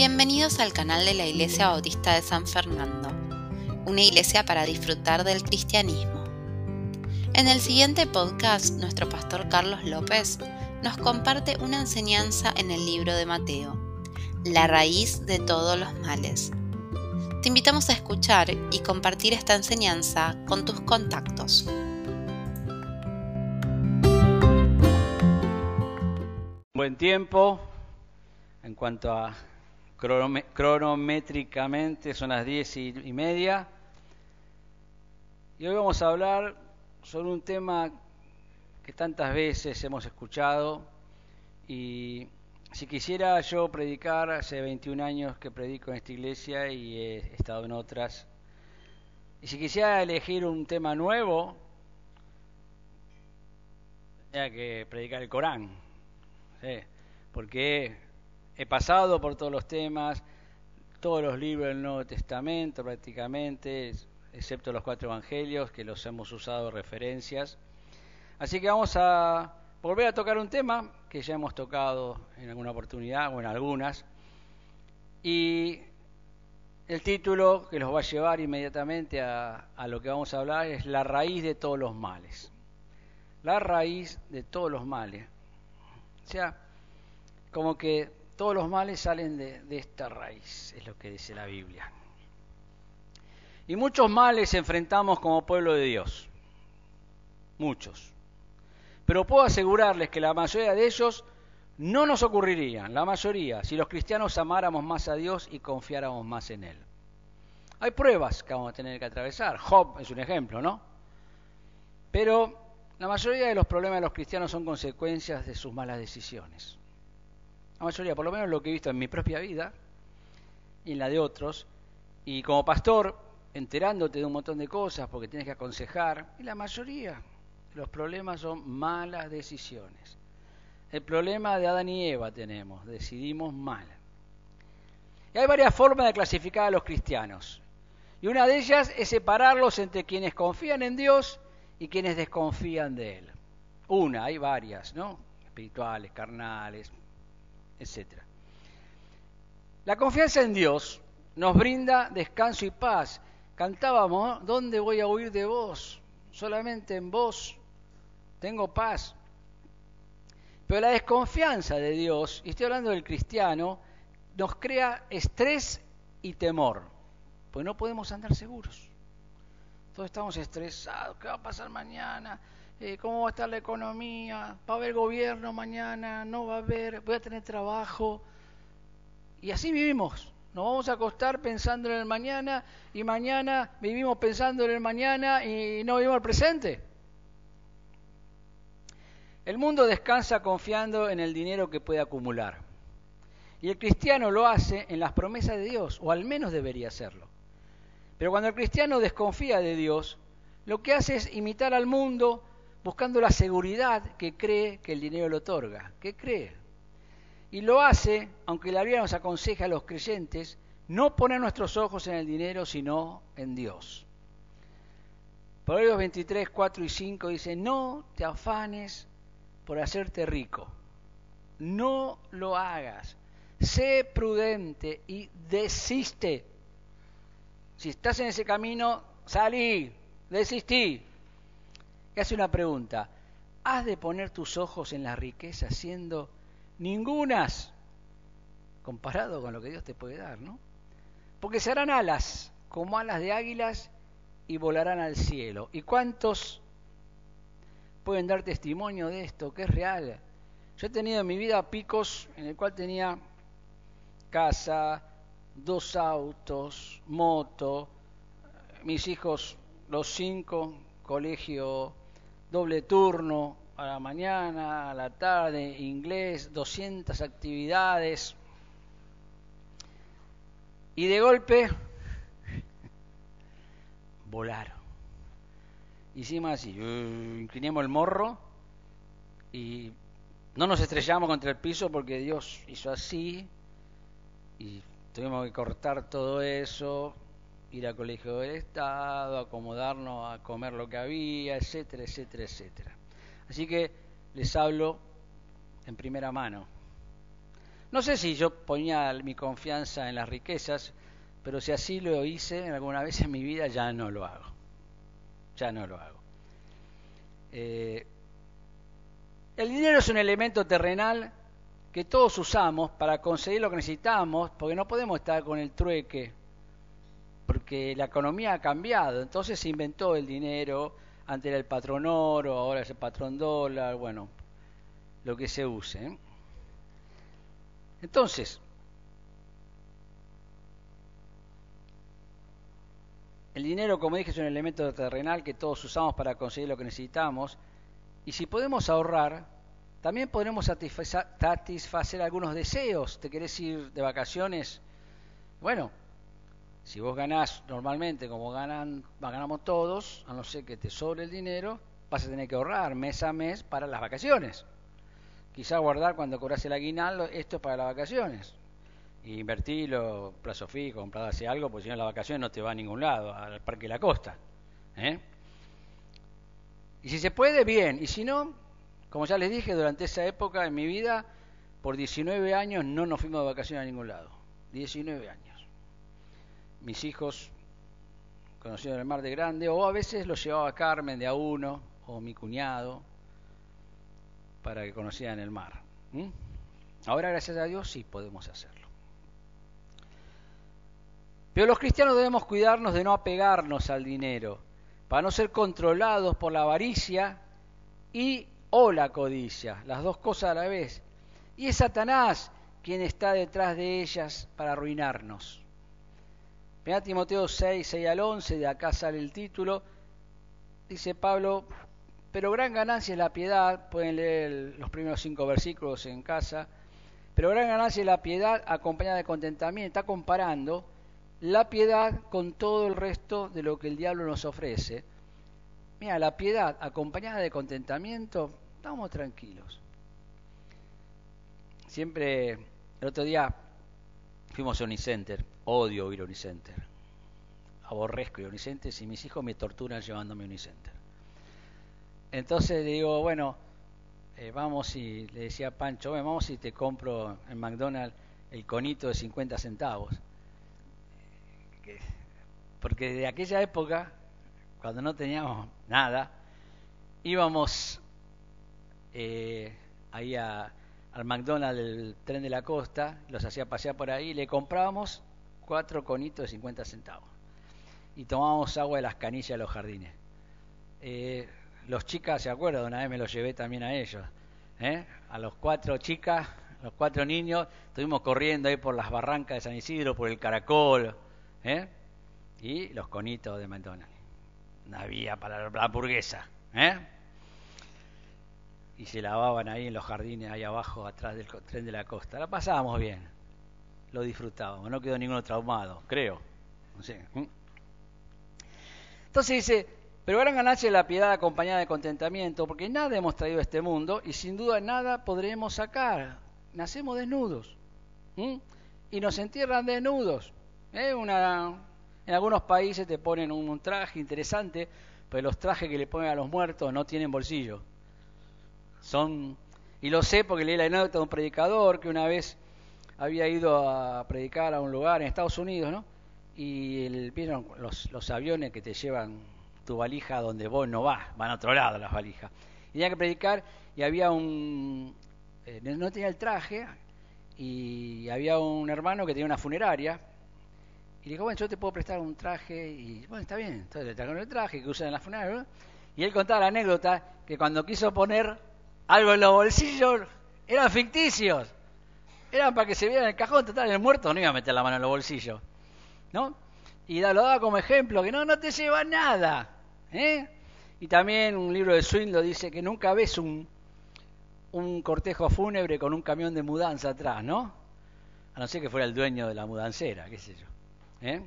Bienvenidos al canal de la Iglesia Bautista de San Fernando, una iglesia para disfrutar del cristianismo. En el siguiente podcast, nuestro pastor Carlos López nos comparte una enseñanza en el libro de Mateo, la raíz de todos los males. Te invitamos a escuchar y compartir esta enseñanza con tus contactos. Buen tiempo en cuanto a cronométricamente son las diez y, media. Y hoy vamos a hablar sobre un tema que tantas veces hemos escuchado. Y si quisiera yo predicar, hace 21 años que predico en esta iglesia y he estado en otras, y si quisiera elegir un tema nuevo, tendría que predicar el Corán, porque he pasado por todos los temas, todos los libros del Nuevo Testamento prácticamente, excepto los cuatro evangelios que los hemos usado referencias. Así que vamos a volver a tocar un tema que ya hemos tocado en alguna oportunidad o en algunas. Y el título que los va a llevar inmediatamente a, a lo que vamos a hablar es la raíz de todos los males. La raíz de todos los males. O sea, como que todos los males salen de, esta raíz, es lo que dice la Biblia. Y muchos males enfrentamos como pueblo de Dios, muchos. Pero puedo asegurarles que la mayoría de ellos no nos ocurrirían, la mayoría, si los cristianos amáramos más a Dios y confiáramos más en Él. Hay pruebas que vamos a tener que atravesar, Job es un ejemplo, ¿no? Pero la mayoría de los problemas de los cristianos son consecuencias de sus malas decisiones la mayoría, por lo menos lo que he visto en mi propia vida y en la de otros, y como pastor, enterándote de un montón de cosas porque tienes que aconsejar, y la mayoría los problemas son malas decisiones. El problema de Adán y Eva tenemos, decidimos mal. Y hay varias formas de clasificar a los cristianos. Y una de ellas es separarlos entre quienes confían en Dios y quienes desconfían de Él. Una, hay varias, ¿no? Espirituales, carnales, etc. La confianza en Dios nos brinda descanso y paz. Cantábamos, ¿dónde voy a huir de vos? Solamente en vos tengo paz. Pero la desconfianza de Dios, y estoy hablando del cristiano, nos crea estrés y temor, pues no podemos andar seguros. Todos estamos estresados, ¿qué va a pasar mañana? Eh, cómo va a estar la economía, va a haber gobierno mañana, no va a haber, voy a tener trabajo. Y así vivimos. Nos vamos a acostar pensando en el mañana y mañana vivimos pensando en el mañana y no vivimos el presente. El mundo descansa confiando en el dinero que puede acumular. Y el cristiano lo hace en las promesas de Dios, o al menos debería hacerlo. Pero cuando el cristiano desconfía de Dios, lo que hace es imitar al mundo buscando la seguridad que cree que el dinero le otorga, que cree. Y lo hace, aunque la Biblia nos aconseja a los creyentes, no poner nuestros ojos en el dinero, sino en Dios. Proverbios 23, 4 y 5 dice, no te afanes por hacerte rico, no lo hagas, sé prudente y desiste. Si estás en ese camino, salí, desistí, y hace una pregunta, ¿has de poner tus ojos en la riqueza siendo ningunas comparado con lo que Dios te puede dar, ¿no? Porque se harán alas, como alas de águilas, y volarán al cielo. ¿Y cuántos pueden dar testimonio de esto, que es real? Yo he tenido en mi vida picos en el cual tenía casa, dos autos, moto, mis hijos, los cinco, colegio doble turno a la mañana, a la tarde, inglés, 200 actividades. Y de golpe, volaron. Hicimos así, uh, inclinamos el morro y no nos estrellamos contra el piso porque Dios hizo así y tuvimos que cortar todo eso, ir al colegio del Estado, acomodarnos a comer lo que había, etcétera, etcétera, etcétera. Así que les hablo en primera mano. No sé si yo ponía mi confianza en las riquezas, pero si así lo hice alguna vez en mi vida, ya no lo hago. Ya no lo hago. Eh, el dinero es un elemento terrenal que todos usamos para conseguir lo que necesitamos, porque no podemos estar con el trueque, porque la economía ha cambiado. Entonces se inventó el dinero, antes era el patrón oro, ahora es el patrón dólar, bueno, lo que se use. ¿eh? Entonces, el dinero, como dije, es un elemento terrenal que todos usamos para conseguir lo que necesitamos, y si podemos ahorrar, también podremos satisfacer, algunos deseos. ¿Te querés ir de vacaciones? Bueno, si vos ganás normalmente como ganan, ganamos todos, a no ser que te sobre el dinero, vas a tener que ahorrar mes a mes para las vacaciones. Quizá guardar cuando cobras el aguinaldo, esto es para las vacaciones. Y invertirlo, plazo fijo, comprar así algo, porque si no la vacación no te va a ningún lado, al Parque de la Costa. ¿eh? Y si se puede, bien. Y si no, como ya les dije, durante esa época en mi vida, por 19 años no nos fuimos de vacaciones a ningún lado. 19 años. Mis hijos conocieron el mar de grande, o a veces los llevaba Carmen de a uno, o mi cuñado, para que conocieran el mar. Ahora, gracias a Dios, sí podemos hacerlo. Pero los cristianos debemos cuidarnos de no apegarnos al dinero, para no ser controlados por la avaricia y o la codicia, las dos cosas a la vez. Y es Satanás quien está detrás de ellas para arruinarnos. Mira Timoteo 6, 6 al 11, de acá sale el título. Dice Pablo, pero gran ganancia es la piedad, pueden leer los primeros cinco versículos en casa, pero gran ganancia es la piedad acompañada de contentamiento. Está comparando la piedad con todo el resto de lo que el diablo nos ofrece. Mira, la piedad acompañada de contentamiento, estamos tranquilos. Siempre, el otro día fuimos a Unicenter, odio ir a Unicenter, aborrezco ir a Unicenter y mis hijos me torturan llevándome a Unicenter. Entonces le digo, bueno, eh, vamos y le decía a Pancho, vamos y te compro en McDonald's el conito de 50 centavos. Porque de aquella época cuando no teníamos nada, íbamos eh, ahí al McDonald's del tren de la costa, los hacía pasear por ahí, le comprábamos cuatro conitos de 50 centavos y tomábamos agua de las canillas de los jardines. Eh, los chicas, ¿se acuerdan? Una vez me los llevé también a ellos. ¿eh? A los cuatro chicas, los cuatro niños, estuvimos corriendo ahí por las barrancas de San Isidro, por el caracol, ¿eh? y los conitos de McDonald's una vía para la hamburguesa. ¿eh? Y se lavaban ahí en los jardines, ahí abajo, atrás del tren de la costa. La pasábamos bien, lo disfrutábamos, no quedó ninguno traumado, creo. No sé. Entonces dice, pero gran ganancia es la piedad acompañada de contentamiento, porque nada hemos traído a este mundo y sin duda nada podremos sacar. Nacemos desnudos y nos entierran desnudos. ¿eh? Una, en algunos países te ponen un, traje interesante, pero los trajes que le ponen a los muertos no tienen bolsillo. Son, y lo sé porque leí la anécdota de un predicador que una vez había ido a predicar a un lugar en Estados Unidos, ¿no? Y el, vieron los, aviones que te llevan tu valija donde vos no vas, van a otro lado las valijas. Y tenía que predicar y había un, eh, no tenía el traje y había un hermano que tenía una funeraria y le digo, bueno, yo te puedo prestar un traje. Y bueno, está bien. Entonces le trajeron el traje que usan en la funeraria. Y él contaba la anécdota que cuando quiso poner algo en los bolsillos, eran ficticios. Eran para que se viera en el cajón. Total, el muerto no iba a meter la mano en los bolsillos. ¿No? Y lo daba como ejemplo, que no, no te lleva nada. ¿eh? Y también un libro de Swing lo dice que nunca ves un, un cortejo fúnebre con un camión de mudanza atrás, ¿no? A no ser que fuera el dueño de la mudancera, qué sé yo. ¿eh?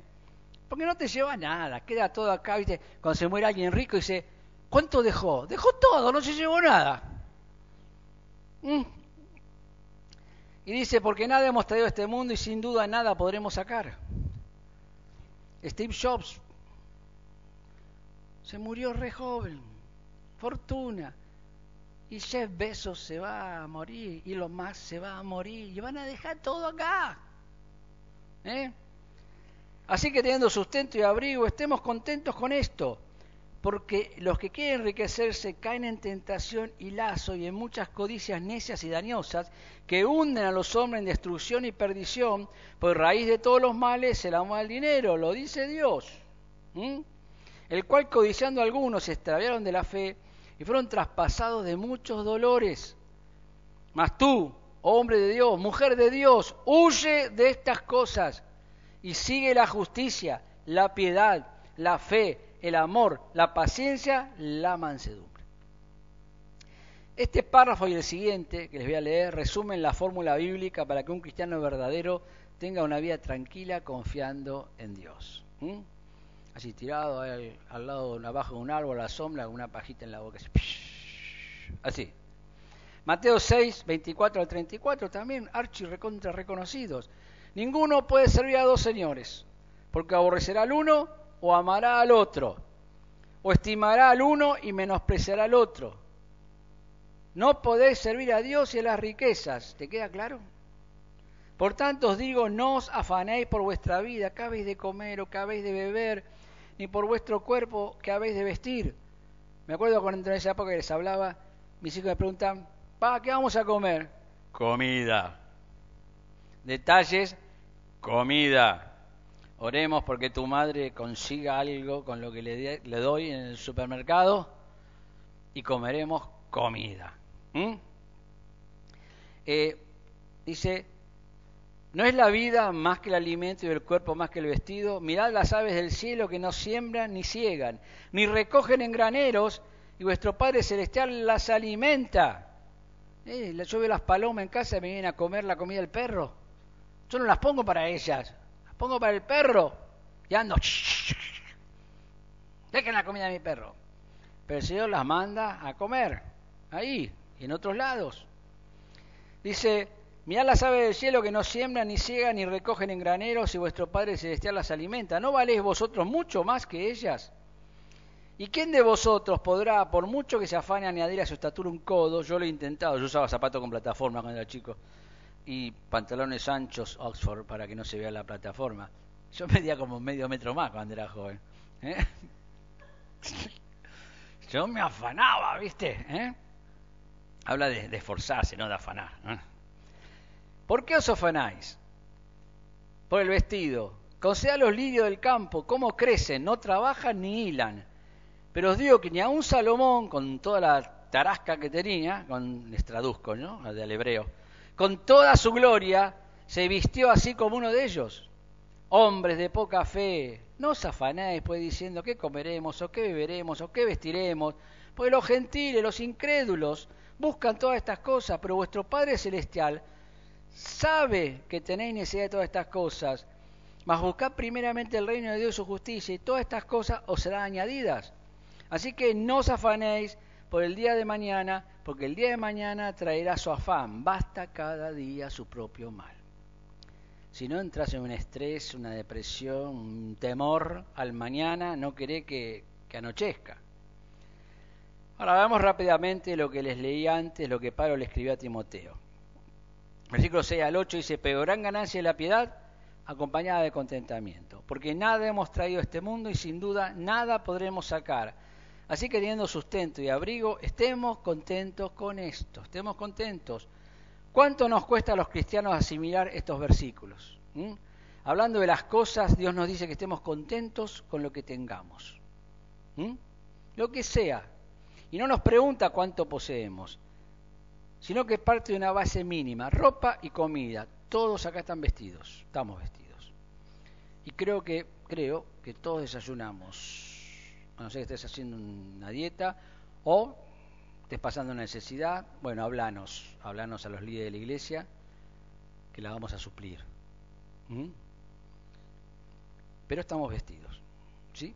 Porque no te lleva nada, queda todo acá, ¿viste? Cuando se muere alguien rico dice, ¿cuánto dejó? Dejó todo, no se llevó nada. ¿Mm? Y dice, porque nada hemos traído a este mundo y sin duda nada podremos sacar. Steve Jobs se murió re joven, fortuna. y Jeff Bezos se va a morir, y lo más se va a morir, y van a dejar todo acá. ¿Eh? Así que teniendo sustento y abrigo, estemos contentos con esto, porque los que quieren enriquecerse caen en tentación y lazo y en muchas codicias necias y dañosas que hunden a los hombres en destrucción y perdición, pues raíz de todos los males es el amor al dinero, lo dice Dios. El cual codiciando algunos se extraviaron de la fe y fueron traspasados de muchos dolores. Mas tú, hombre de Dios, mujer de Dios, huye de estas cosas y sigue la justicia, la piedad, la fe, el amor, la paciencia, la mansedumbre. Este párrafo y el siguiente, que les voy a leer, resumen la fórmula bíblica para que un cristiano verdadero tenga una vida tranquila confiando en Dios. Así tirado al, al, lado, abajo de un árbol, a la sombra, con una pajita en la boca. Así. Mateo 6, 24 al 34, también archi recontra reconocidos. Ninguno puede servir a dos señores, porque aborrecerá al uno o amará al otro, o estimará al uno y menospreciará al otro. No podéis servir a Dios y a las riquezas. ¿Te queda claro? Por tanto os digo, no os afanéis por vuestra vida, que habéis de comer o que habéis de beber, ni por vuestro cuerpo que habéis de vestir. Me acuerdo cuando en esa época les hablaba, mis hijos me preguntan, pa, ¿qué vamos a comer? Comida. Detalles comida. Oremos porque tu madre consiga algo con lo que le, doy en el supermercado y comeremos comida. Eh, dice, ¿no es la vida más que el alimento y el cuerpo más que el vestido? Mirad las aves del cielo que no siembran ni ciegan, ni recogen en graneros, y vuestro Padre Celestial las alimenta. Eh, yo veo las palomas en casa y me vienen a comer la comida del perro. Yo no las pongo para ellas, las pongo para el perro. Y ando. Dejen la comida de mi perro. Pero el Señor las manda a comer, ahí y en otros lados. Dice, mirad las aves del cielo que no siembran, ni ciegan, ni recogen en graneros, y vuestro Padre Celestial las alimenta. ¿No valéis vosotros mucho más que ellas? ¿Y quién de vosotros podrá, por mucho que se afane a añadir a su estatura un codo? Yo lo he intentado, yo usaba zapato con plataforma cuando era chico y pantalones anchos Oxford para que no se vea la plataforma. Yo medía como medio metro más cuando era joven. ¿eh? Yo me afanaba, ¿viste? ¿Eh? Habla de, esforzarse, no de afanar. ¿Por qué os afanáis? Por el vestido. Considera los lirios del campo, cómo crecen, no trabajan ni hilan. Pero os digo que ni a un Salomón, con toda la tarasca que tenía, con, les traduzco, ¿no? Del hebreo, con toda su gloria, se vistió así como uno de ellos. Hombres de poca fe, no os afanéis pues diciendo qué comeremos o qué beberemos o qué vestiremos, porque los gentiles, los incrédulos, buscan todas estas cosas, pero vuestro Padre Celestial sabe que tenéis necesidad de todas estas cosas, mas buscad primeramente el reino de Dios y su justicia, y todas estas cosas os serán añadidas. Así que no os afanéis por el día de mañana, porque el día de mañana traerá su afán, basta cada día su propio mal. Si no entras en un estrés, una depresión, un temor al mañana, no queré que, que anochezca. Ahora vamos rápidamente lo que les leí antes, lo que Pablo le escribió a Timoteo. Versículo 6 al 8 dice, pero gran ganancia de la piedad acompañada de contentamiento, porque nada hemos traído a este mundo y sin duda nada podremos sacar Así que teniendo sustento y abrigo, estemos contentos con esto, estemos contentos. ¿Cuánto nos cuesta a los cristianos asimilar estos versículos? ¿Mm? Hablando de las cosas, Dios nos dice que estemos contentos con lo que tengamos. ¿Mm? Lo que sea. Y no nos pregunta cuánto poseemos, sino que parte de una base mínima, ropa y comida. Todos acá están vestidos, estamos vestidos. Y creo que, creo que todos desayunamos a no ser que estés haciendo una dieta o estés pasando una necesidad, bueno, hablanos, hablanos a los líderes de la iglesia que la vamos a suplir. Pero estamos vestidos, ¿sí?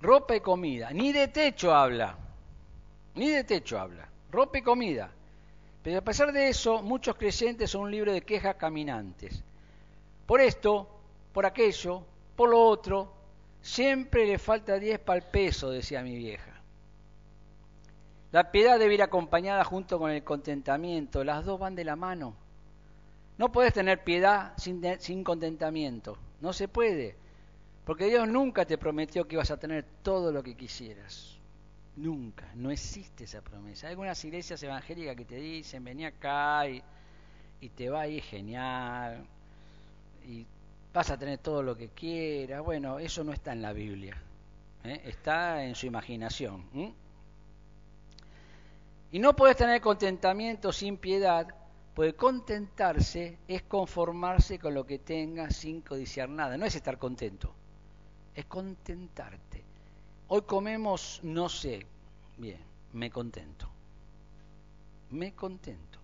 Ropa y comida, ni de techo habla, ni de techo habla, ropa y comida. Pero a pesar de eso, muchos creyentes son un libro de quejas caminantes. Por esto, por aquello, por lo otro, Siempre le falta 10 para el peso, decía mi vieja. La piedad debe ir acompañada junto con el contentamiento. Las dos van de la mano. No puedes tener piedad sin, sin contentamiento. No se puede. Porque Dios nunca te prometió que ibas a tener todo lo que quisieras. Nunca. No existe esa promesa. Hay algunas iglesias evangélicas que te dicen, vení acá y, y te va a ir genial. Y vas a tener todo lo que quieras. Bueno, eso no está en la Biblia. ¿eh? Está en su imaginación. Y no puedes tener contentamiento sin piedad, porque contentarse es conformarse con lo que tengas sin codiciar nada. No es estar contento es contentarte. Hoy comemos, no sé, bien, me contento. Me contento.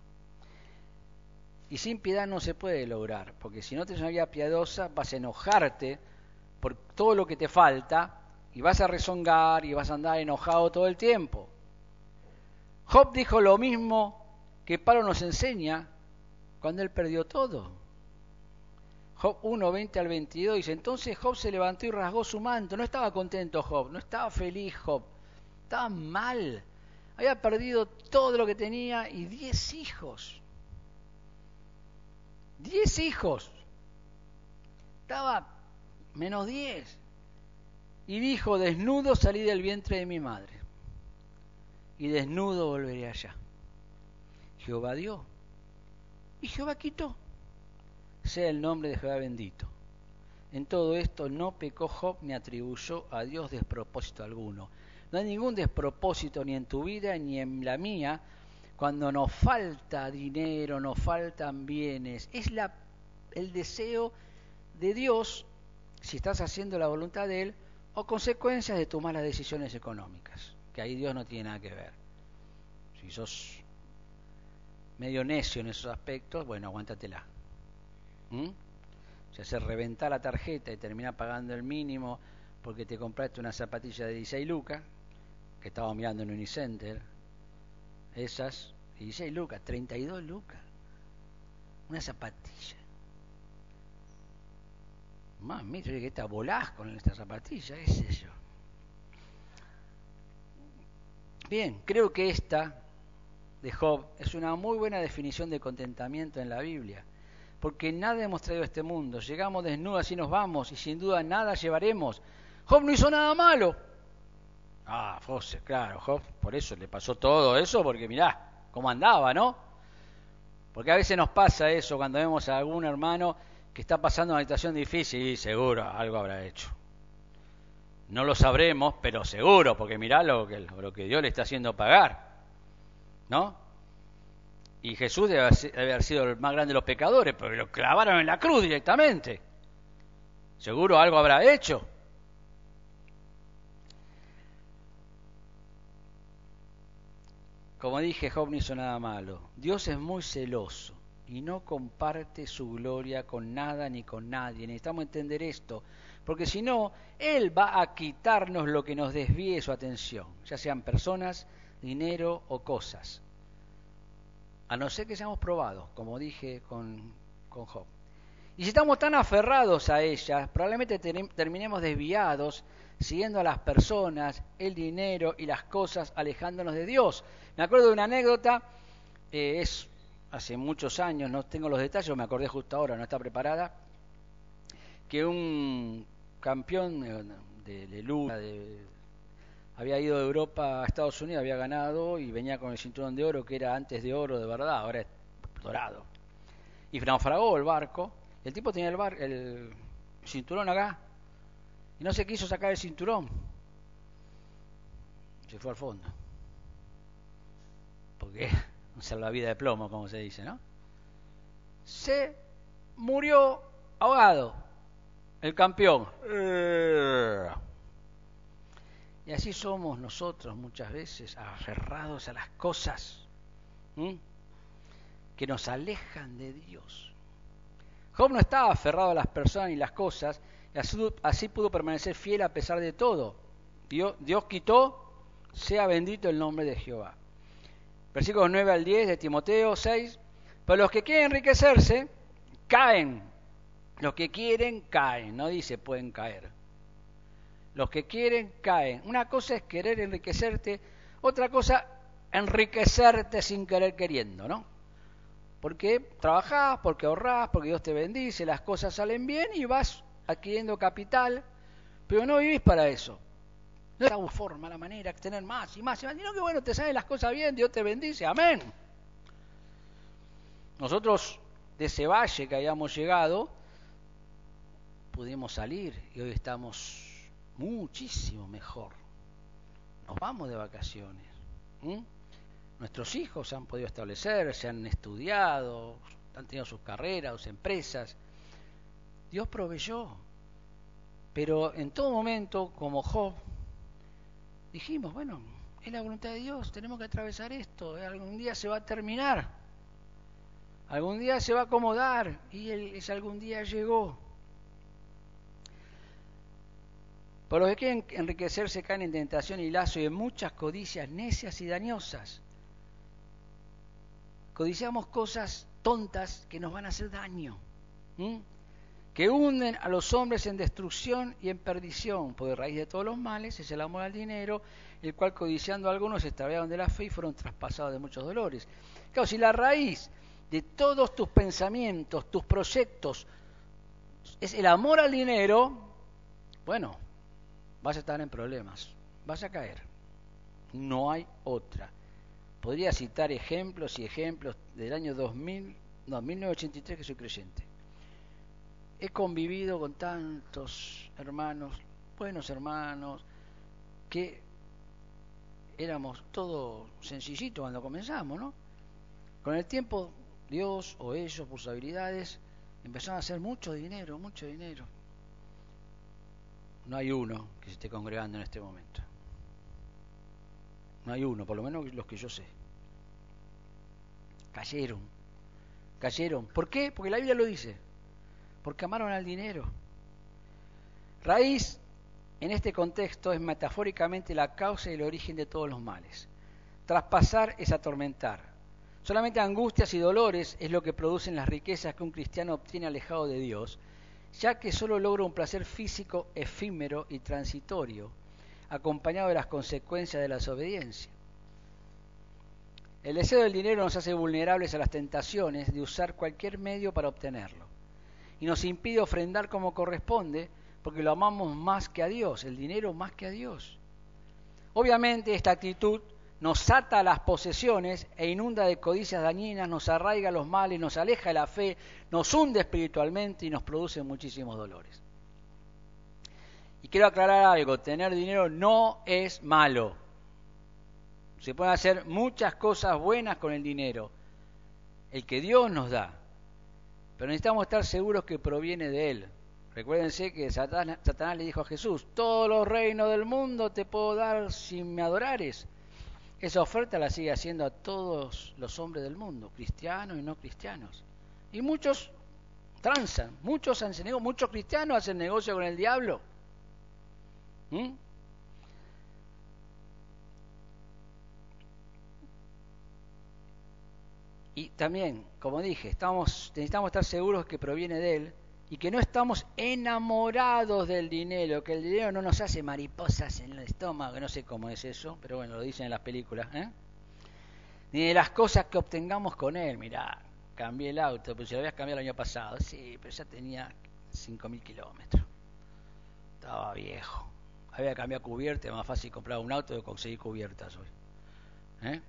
Y sin piedad no se puede lograr, porque si no tienes una vida piadosa vas a enojarte por todo lo que te falta y vas a rezongar y vas a andar enojado todo el tiempo. Job dijo lo mismo que Pablo nos enseña cuando él perdió todo. Job 1, 20 al 22 dice, entonces Job se levantó y rasgó su manto. No estaba contento Job, no estaba feliz Job, estaba mal. Había perdido todo lo que tenía y diez hijos. Diez hijos. Estaba menos diez. Y dijo, desnudo salí del vientre de mi madre. Y desnudo volveré allá. Jehová dio. Y Jehová quitó sea el nombre de Jehová bendito. En todo esto no pecó Job ni atribuyó a Dios despropósito alguno. No hay ningún despropósito ni en tu vida ni en la mía cuando nos falta dinero, nos faltan bienes. Es la, el deseo de Dios, si estás haciendo la voluntad de Él, o consecuencias de tus malas decisiones económicas, que ahí Dios no tiene nada que ver. Si sos medio necio en esos aspectos, bueno, aguántatela. ¿Mm? Se hace reventar la tarjeta y termina pagando el mínimo porque te compraste una zapatilla de 16 lucas, que estaba mirando en Unicenter, esas, 16 lucas, 32 lucas, una zapatilla. Mami, que esta volás con esta zapatilla, qué sé yo. Bien, creo que esta de Job es una muy buena definición de contentamiento en la Biblia porque nada hemos traído a este mundo. Llegamos desnudos y nos vamos, y sin duda nada llevaremos. Job no hizo nada malo. Ah, José, claro, por eso le pasó todo eso, porque mirá cómo andaba, ¿no? Porque a veces nos pasa eso cuando vemos a algún hermano que está pasando una situación difícil y seguro algo habrá hecho. No lo sabremos, pero seguro, porque mirá lo que, lo que Dios le está haciendo pagar, ¿no? Y Jesús debe haber sido el más grande de los pecadores, porque lo clavaron en la cruz directamente. Seguro algo habrá hecho. Como dije, Job no hizo nada malo. Dios es muy celoso y no comparte su gloria con nada ni con nadie. Necesitamos entender esto, porque si no, Él va a quitarnos lo que nos desvíe su atención, ya sean personas, dinero o cosas a no ser que seamos probados, como dije con, con Job. Y si estamos tan aferrados a ellas, probablemente terminemos desviados, siguiendo a las personas, el dinero y las cosas, alejándonos de Dios. Me acuerdo de una anécdota, eh, es hace muchos años, no tengo los detalles, me acordé justo ahora, no está preparada, que un campeón de, de, de había ido de Europa a Estados Unidos, había ganado y venía con el cinturón de oro que era antes de oro de verdad, ahora es dorado. Y naufragó el barco, el tipo tenía el, bar, el cinturón acá, y no se quiso sacar el cinturón. Se fue al fondo. Porque la vida de plomo, como se dice, ¿no? Se murió ahogado el campeón. Y así somos nosotros muchas veces, aferrados a las cosas que nos alejan de Dios. Job no estaba aferrado a las personas y las cosas, y así, pudo permanecer fiel a pesar de todo. Dios, Dios quitó, sea bendito el nombre de Jehová. Versículos 9 al 10 de Timoteo 6. Pero los que quieren enriquecerse, caen. Los que quieren, caen. No dice pueden caer. Los que quieren caen. Una cosa es querer enriquecerte, otra cosa enriquecerte sin querer queriendo, ¿no? Porque trabajás, porque ahorrás, porque Dios te bendice, las cosas salen bien y vas adquiriendo capital, pero no vivís para eso. No es la forma, la manera, tener más y más y más, sino que bueno, te salen las cosas bien, Dios te bendice, amén. Nosotros de ese valle que habíamos llegado, pudimos salir y hoy estamos muchísimo mejor. Nos vamos de vacaciones. Nuestros hijos se han podido establecer, se han estudiado, han tenido sus carreras, sus empresas. Dios proveyó. Pero en todo momento, como Job, dijimos, bueno, es la voluntad de Dios, tenemos que atravesar esto, algún día se va a terminar, algún día se va a acomodar y ese algún día llegó. Por los que quieren enriquecerse caen en tentación y lazo y en muchas codicias necias y dañosas. Codiciamos cosas tontas que nos van a hacer daño, que hunden a los hombres en destrucción y en perdición, porque raíz de todos los males es el amor al dinero, el cual codiciando algunos extraviaron de la fe y fueron traspasados de muchos dolores. Claro, si la raíz de todos tus pensamientos, tus proyectos, es el amor al dinero, bueno, vas a estar en problemas, vas a caer. No hay otra. Podría citar ejemplos y ejemplos del año 2000, no, 1983 que soy creyente. He convivido con tantos hermanos, buenos hermanos, que éramos todo sencillito cuando comenzamos, ¿no? Con el tiempo, Dios o ellos, por sus habilidades, empezaron a hacer mucho dinero, mucho dinero no hay uno que se esté congregando en este momento. No hay uno, por lo menos los que yo sé. Cayeron, cayeron. ¿Por qué? Porque la Biblia lo dice. Porque amaron al dinero. Raíz, en este contexto, es metafóricamente la causa y el origen de todos los males. Traspasar es atormentar. Solamente angustias y dolores es lo que producen las riquezas que un cristiano obtiene alejado de Dios ya que solo logra un placer físico efímero y transitorio, acompañado de las consecuencias de la desobediencia. El deseo del dinero nos hace vulnerables a las tentaciones de usar cualquier medio para obtenerlo y nos impide ofrendar como corresponde porque lo amamos más que a Dios, el dinero más que a Dios. Obviamente esta actitud nos ata a las posesiones e inunda de codicias dañinas, nos arraiga los males, nos aleja de la fe, nos hunde espiritualmente y nos produce muchísimos dolores. Y quiero aclarar algo, tener dinero no es malo. Se pueden hacer muchas cosas buenas con el dinero, el que Dios nos da, pero necesitamos estar seguros que proviene de Él. Recuérdense que Satanás, Satanás le dijo a Jesús, todos los reinos del mundo te puedo dar si me adorares. Esa oferta la sigue haciendo a todos los hombres del mundo, cristianos y no cristianos. Y muchos transan, muchos hacen muchos cristianos hacen negocio con el diablo. ¿Mm? Y también, como dije, estamos, necesitamos estar seguros que proviene de Él y que no estamos enamorados del dinero, que el dinero no nos hace mariposas en el estómago, no sé cómo es eso, pero bueno, lo dicen en las películas, ¿eh? ni de las cosas que obtengamos con él, mirá, cambié el auto, pero si lo habías cambiado el año pasado, sí, pero ya tenía 5.000 kilómetros, estaba viejo, había cambiado cubierta, más fácil comprar un auto que conseguir cubiertas hoy. ¿eh?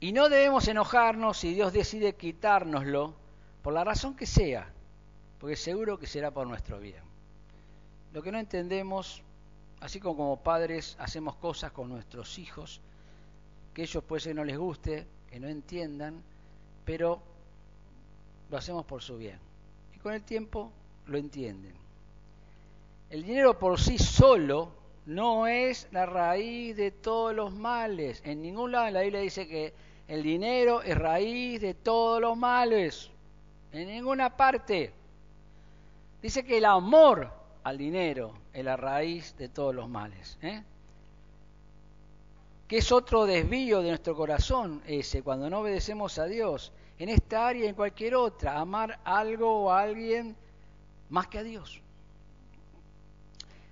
Y no debemos enojarnos si Dios decide quitárnoslo, por la razón que sea, porque seguro que será por nuestro bien. Lo que no entendemos, así como como padres hacemos cosas con nuestros hijos, que ellos puede ser no les guste, que no entiendan, pero lo hacemos por su bien. Y con el tiempo lo entienden. El dinero por sí solo no es la raíz de todos los males. En ningún lado en la Biblia dice que el dinero es raíz de todos los males. En ninguna parte. Dice que el amor al dinero es la raíz de todos los males. ¿eh? Que es otro desvío de nuestro corazón ese, cuando no obedecemos a Dios. En esta área y en cualquier otra, amar algo o a alguien más que a Dios.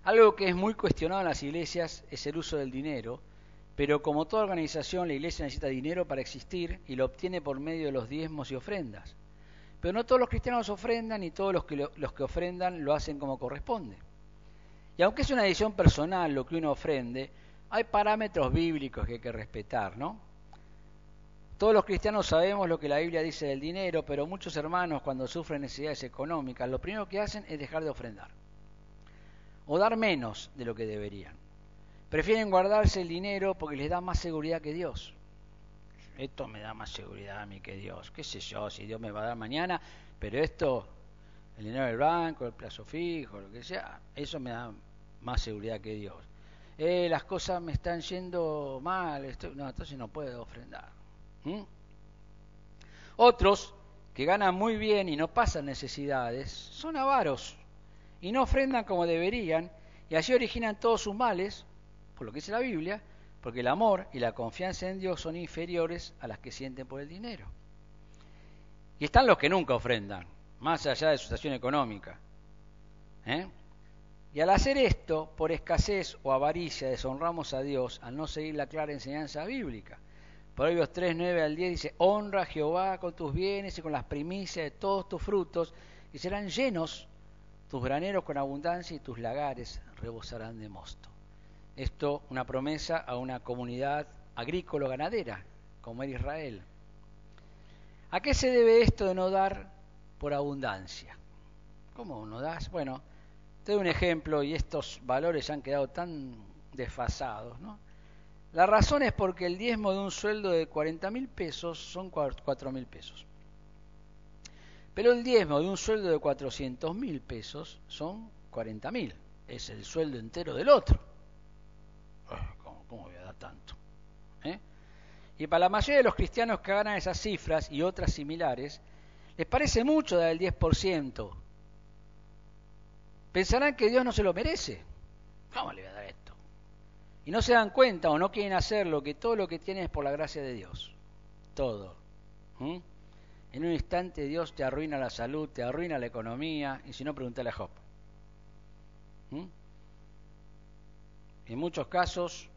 Algo que es muy cuestionado en las iglesias es el uso del dinero, pero como toda organización, la iglesia necesita dinero para existir y lo obtiene por medio de los diezmos y ofrendas. Pero no todos los cristianos ofrendan y todos los que, los que ofrendan lo hacen como corresponde. Y aunque es una decisión personal lo que uno ofrende, hay parámetros bíblicos que hay que respetar, ¿no? Todos los cristianos sabemos lo que la Biblia dice del dinero, pero muchos hermanos cuando sufren necesidades económicas, lo primero que hacen es dejar de ofrendar o dar menos de lo que deberían. Prefieren guardarse el dinero porque les da más seguridad que Dios. Esto me da más seguridad a mí que Dios. ¿Qué sé yo? Si Dios me va a dar mañana, pero esto, el dinero del banco, el plazo fijo, lo que sea, eso me da más seguridad que Dios. Eh, las cosas me están yendo mal, esto, no, entonces no puedo ofrendar. Otros que ganan muy bien y no pasan necesidades son avaros y no ofrendan como deberían y así originan todos sus males por lo que dice la Biblia, porque el amor y la confianza en Dios son inferiores a las que sienten por el dinero. Y están los que nunca ofrendan, más allá de su situación económica. ¿eh? Y al hacer esto, por escasez o avaricia, deshonramos a Dios al no seguir la clara enseñanza bíblica. Proverbios 3, 9 al 10 dice, honra a Jehová con tus bienes y con las primicias de todos tus frutos, y serán llenos tus graneros con abundancia y tus lagares rebosarán de mosto. Esto una promesa a una comunidad agrícola-ganadera, como era Israel. ¿A qué se debe esto de no dar por abundancia? ¿Cómo no das? Bueno, te doy un ejemplo y estos valores han quedado tan desfasados. ¿no? La razón es porque el diezmo de un sueldo de 40 mil pesos son 4 mil pesos. Pero el diezmo de un sueldo de 400 mil pesos son 40 mil. Es el sueldo entero del otro. ¿Cómo, voy a dar tanto? ¿Eh? Y para la mayoría de los cristianos que ganan esas cifras y otras similares, les parece mucho dar el 10%. Pensarán que Dios no se lo merece. ¿Cómo le voy a dar esto? Y no se dan cuenta o no quieren hacerlo que todo lo que tienen es por la gracia de Dios. Todo. ¿Mm? En un instante Dios te arruina la salud, te arruina la economía, y si no, pregúntale a Job. ¿Mm? En muchos casos,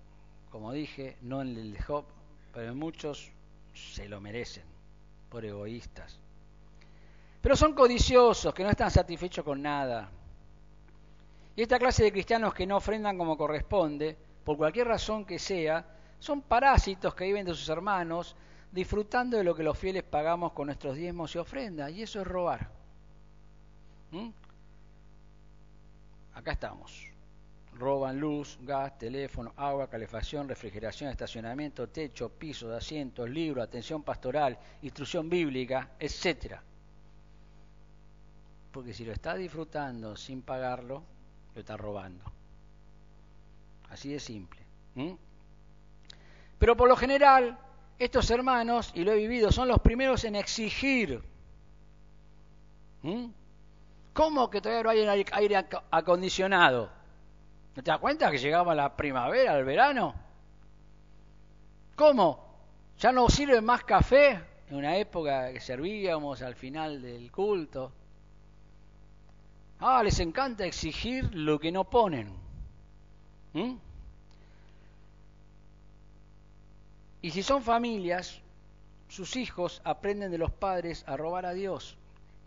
como dije, no en el Job, pero en muchos se lo merecen, por egoístas. Pero son codiciosos, que no están satisfechos con nada. Y esta clase de cristianos que no ofrendan como corresponde, por cualquier razón que sea, son parásitos que viven de sus hermanos, disfrutando de lo que los fieles pagamos con nuestros diezmos y ofrendas, y eso es robar. ¿Mm? Acá estamos roban luz, gas, teléfono, agua, calefacción, refrigeración, estacionamiento, techo, pisos, asientos, libros, atención pastoral, instrucción bíblica, etcétera. Porque si lo está disfrutando sin pagarlo, lo está robando. Así de simple. Pero por lo general, estos hermanos, y lo he vivido, son los primeros en exigir. ¿Cómo que todavía no hay aire acondicionado? ¿No te das cuenta que llegaba la primavera, el verano? ¿Cómo? ¿Ya no sirve más café? En una época que servíamos al final del culto. Ah, les encanta exigir lo que no ponen. ¿Mm? Y si son familias, sus hijos aprenden de los padres a robar a Dios.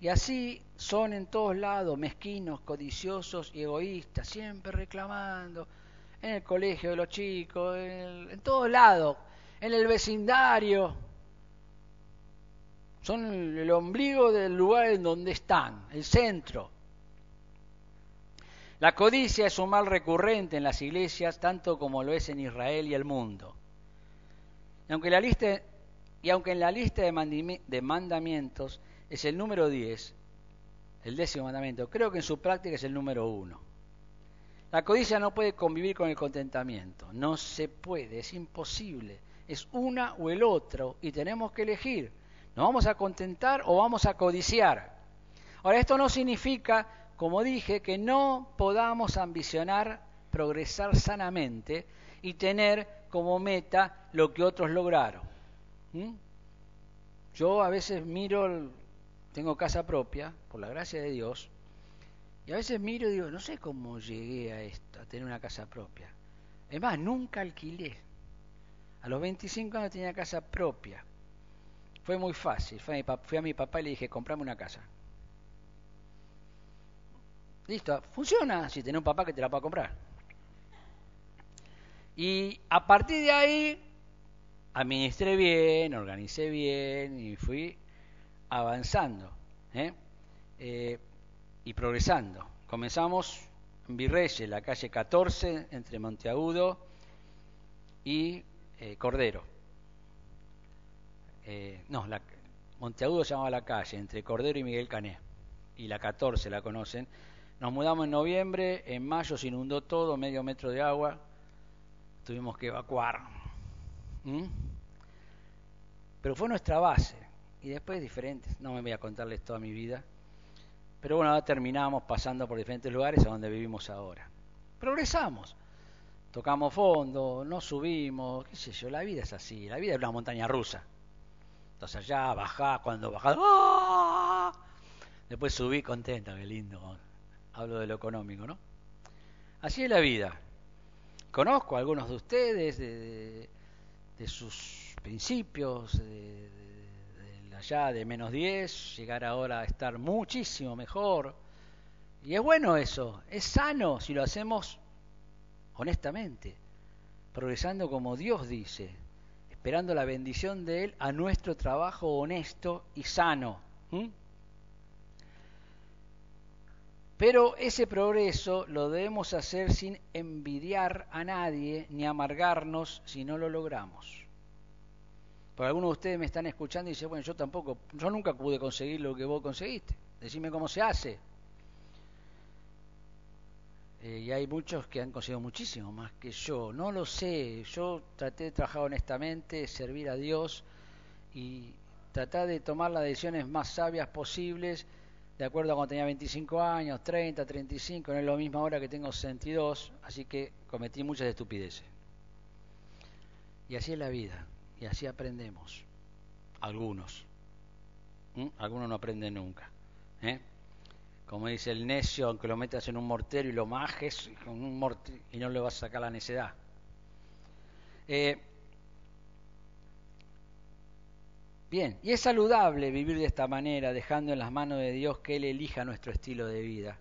Y así son en todos lados, mezquinos, codiciosos y egoístas, siempre reclamando, en el colegio de los chicos, en, todos lados, en el vecindario. Son el ombligo del lugar en donde están, el centro. La codicia es un mal recurrente en las iglesias, tanto como lo es en Israel y el mundo. Y aunque, la lista, y aunque en la lista de mandamientos es el número 10, el décimo mandamiento. Creo que en su práctica es el número 1. La codicia no puede convivir con el contentamiento. No se puede, es imposible. Es una o el otro y tenemos que elegir. ¿Nos vamos a contentar o vamos a codiciar? Ahora, esto no significa, como dije, que no podamos ambicionar progresar sanamente y tener como meta lo que otros lograron. ¿Mm? Yo a veces miro tengo casa propia, por la gracia de Dios, Y a veces miro y digo, no sé cómo llegué a esto, a tener una casa propia. Es más, nunca alquilé. A los 25 años tenía casa propia. Fue muy fácil. Fui a mi papá y le dije, comprame una casa. Listo, funciona si tenés un papá que te la pueda comprar. Y a partir de ahí, administré bien, organicé bien y fui avanzando ¿eh? Eh, y progresando. Comenzamos en Virreyes, la calle 14, entre Monteagudo y eh, Cordero. no, la, Monteagudo se llamaba la calle, entre Cordero y Miguel Cané. Y la 14 la conocen. Nos mudamos en noviembre, en mayo se inundó todo, medio metro de agua, tuvimos que evacuar. Pero fue nuestra base, y después diferentes, no me voy a contarles toda mi vida, pero bueno, terminamos pasando por diferentes lugares a donde vivimos ahora. Progresamos, tocamos fondo, no subimos, qué sé yo, la vida es así, la vida es una montaña rusa. Entonces allá bajá, cuando bajás, ¡ah! después subí contenta, qué lindo hablo de lo económico, ¿no? Así es la vida. Conozco a algunos de ustedes, de, sus principios, de, allá de menos 10, llegar ahora a estar muchísimo mejor. Y es bueno eso, es sano si lo hacemos honestamente, progresando como Dios dice, esperando la bendición de Él a nuestro trabajo honesto y sano. Pero ese progreso lo debemos hacer sin envidiar a nadie ni amargarnos si no lo logramos. Por algunos de ustedes me están escuchando y dicen, bueno, yo tampoco, yo nunca pude conseguir lo que vos conseguiste. Decime cómo se hace. Eh, y hay muchos que han conseguido muchísimo más que yo. No lo sé. Yo traté de trabajar honestamente, servir a Dios y tratar de tomar las decisiones más sabias posibles de acuerdo a cuando tenía 25 años, 30, 35, no es lo mismo ahora que tengo 62, así que cometí muchas estupideces. Y así es la vida, y así aprendemos. Algunos. Algunos no aprenden nunca. ¿eh? Como dice el necio, aunque lo metas en un mortero y lo majes con un y no le vas a sacar la necedad. Eh, Bien, y es saludable vivir de esta manera, dejando en las manos de Dios que Él elija nuestro estilo de vida.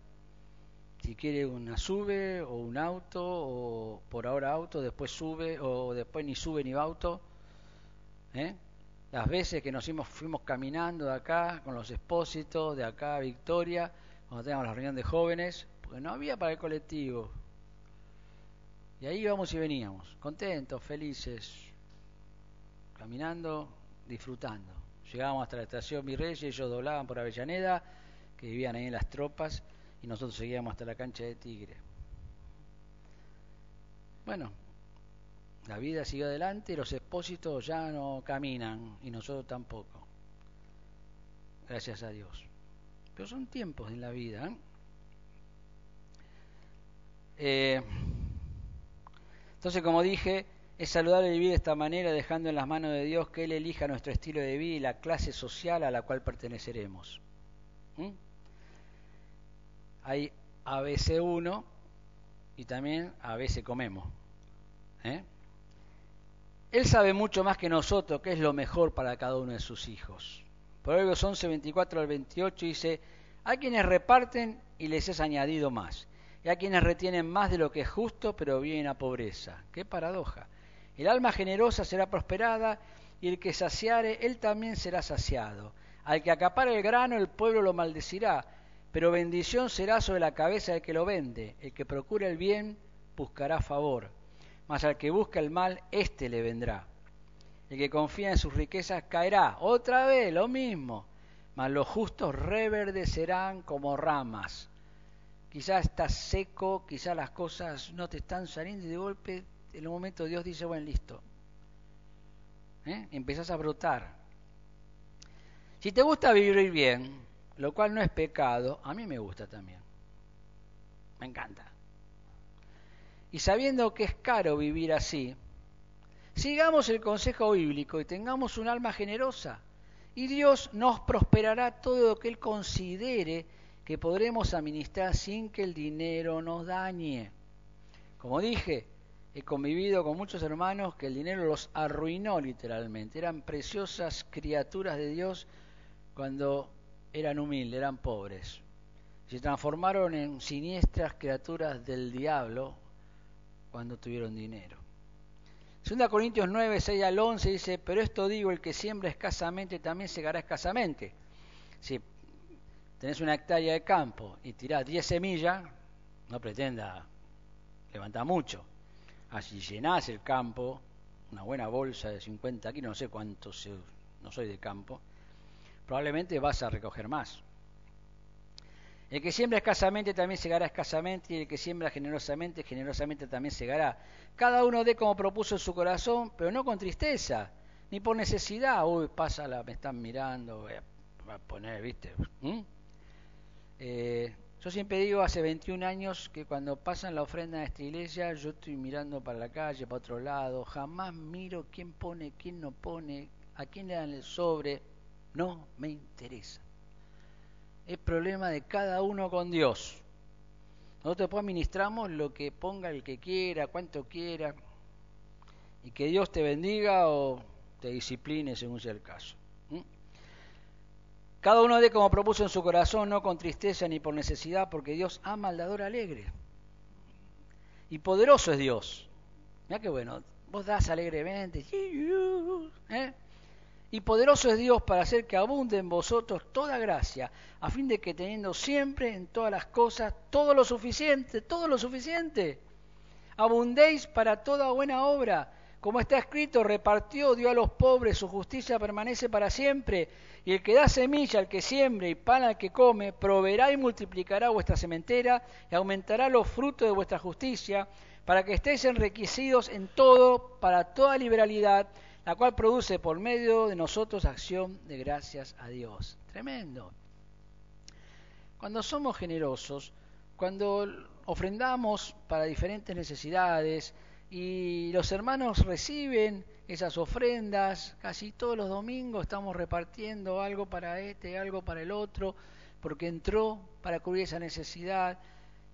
Si quiere una sube o un auto, o por ahora auto, después sube, o después ni sube ni auto. ¿Eh? Las veces que nos fuimos, fuimos caminando de acá con los expósitos, de acá a Victoria, cuando teníamos la reunión de jóvenes, porque no había para el colectivo. Y ahí íbamos y veníamos, contentos, felices, caminando disfrutando. Llegábamos hasta la estación Virreyes, ellos doblaban por Avellaneda, que vivían ahí en las tropas, y nosotros seguíamos hasta la cancha de Tigre. Bueno, la vida sigue adelante, los expósitos ya no caminan, y nosotros tampoco. Gracias a Dios. Pero son tiempos en la vida. ¿eh? Eh, entonces, como dije, es saludable vivir de esta manera, dejando en las manos de Dios que Él elija nuestro estilo de vida y la clase social a la cual perteneceremos. ¿Mm? Hay ABC1 y también a veces comemos. ¿eh? Él sabe mucho más que nosotros qué es lo mejor para cada uno de sus hijos. Proverbios 11, 24 al 28 dice, hay quienes reparten y les es añadido más, y hay quienes retienen más de lo que es justo, pero vienen a pobreza. Qué paradoja. El alma generosa será prosperada y el que saciare, él también será saciado. Al que acapare el grano, el pueblo lo maldecirá, pero bendición será sobre la cabeza del que lo vende. El que procura el bien, buscará favor, mas al que busca el mal, éste le vendrá. El que confía en sus riquezas caerá. Otra vez, lo mismo. Mas los justos reverdecerán como ramas. Quizás estás seco, quizás las cosas no te están saliendo y de golpe en un momento Dios dice, bueno, listo. ¿Eh? Empezás a brotar. Si te gusta vivir bien, lo cual no es pecado, a mí me gusta también. Me encanta. Y sabiendo que es caro vivir así, sigamos el consejo bíblico y tengamos un alma generosa. Y Dios nos prosperará todo lo que Él considere que podremos administrar sin que el dinero nos dañe. Como dije, he convivido con muchos hermanos que el dinero los arruinó literalmente. Eran preciosas criaturas de Dios cuando eran humildes, eran pobres. Se transformaron en siniestras criaturas del diablo cuando tuvieron dinero. 2 Corintios 9, 6 al 11 dice, pero esto digo, el que siembra escasamente también segará escasamente. Si tenés una hectárea de campo y tirás 10 semillas, no pretenda levantar mucho. Así llenás el campo, una buena bolsa de 50 kilos, no sé cuánto, no soy de campo, probablemente vas a recoger más. El que siembra escasamente también segará escasamente, y el que siembra generosamente, generosamente también segará. Cada uno dé como propuso en su corazón, pero no con tristeza, ni por necesidad. Uy, pásala, me están mirando, voy a, poner, ¿viste? ¿Mm? Eh, yo siempre digo, hace 21 años, que cuando pasan la ofrenda en esta iglesia, yo estoy mirando para la calle, para otro lado, jamás miro quién pone, quién no pone, a quién le dan el sobre, no me interesa es problema de cada uno con Dios. Nosotros después administramos lo que ponga el que quiera, cuanto quiera, y que Dios te bendiga o te discipline según sea el caso. Cada uno de como propuso en su corazón, no con tristeza ni por necesidad, porque Dios ama al dador alegre. Y poderoso es Dios. Mira qué bueno, vos das alegremente. ¿eh? Y poderoso es Dios para hacer que abunde en vosotros toda gracia, a fin de que teniendo siempre en todas las cosas todo lo suficiente, todo lo suficiente, abundéis para toda buena obra. Como está escrito, repartió, dio a los pobres, su justicia permanece para siempre. Y el que da semilla al que siembre y pan al que come, proveerá y multiplicará vuestra sementera y aumentará los frutos de vuestra justicia, para que estéis enriquecidos en todo, para toda liberalidad la cual produce por medio de nosotros acción de gracias a Dios. Tremendo. Cuando somos generosos, cuando ofrendamos para diferentes necesidades y los hermanos reciben esas ofrendas, casi todos los domingos estamos repartiendo algo para este, algo para el otro, porque entró para cubrir esa necesidad.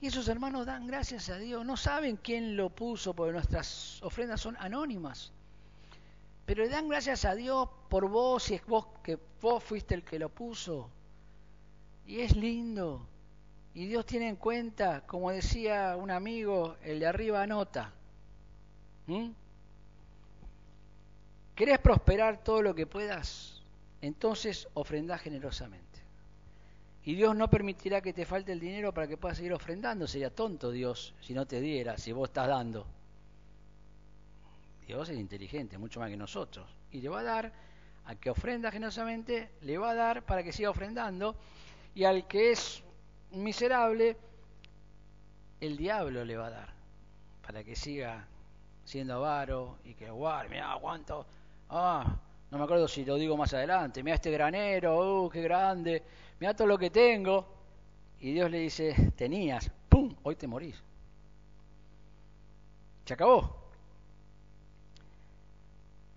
Y esos hermanos dan gracias a Dios, no saben quién lo puso, porque nuestras ofrendas son anónimas pero le dan gracias a Dios por vos y es vos que vos fuiste el que lo puso. Y es lindo. Y Dios tiene en cuenta, como decía un amigo, el de arriba anota. ¿Mm? ¿Querés prosperar todo lo que puedas? Entonces ofrenda generosamente. Y Dios no permitirá que te falte el dinero para que puedas seguir ofrendando. Sería tonto Dios si no te diera, si vos estás dando. Dios es inteligente, mucho más que nosotros. Y le va a dar, al que ofrenda generosamente, le va a dar para que siga ofrendando. Y al que es miserable, el diablo le va a dar para que siga siendo avaro y que, guau, mira, cuánto, ah, no me acuerdo si lo digo más adelante, mira este granero, uh, qué grande, mira todo lo que tengo. Y Dios le dice, tenías, ¡pum!, hoy te morís. Se acabó.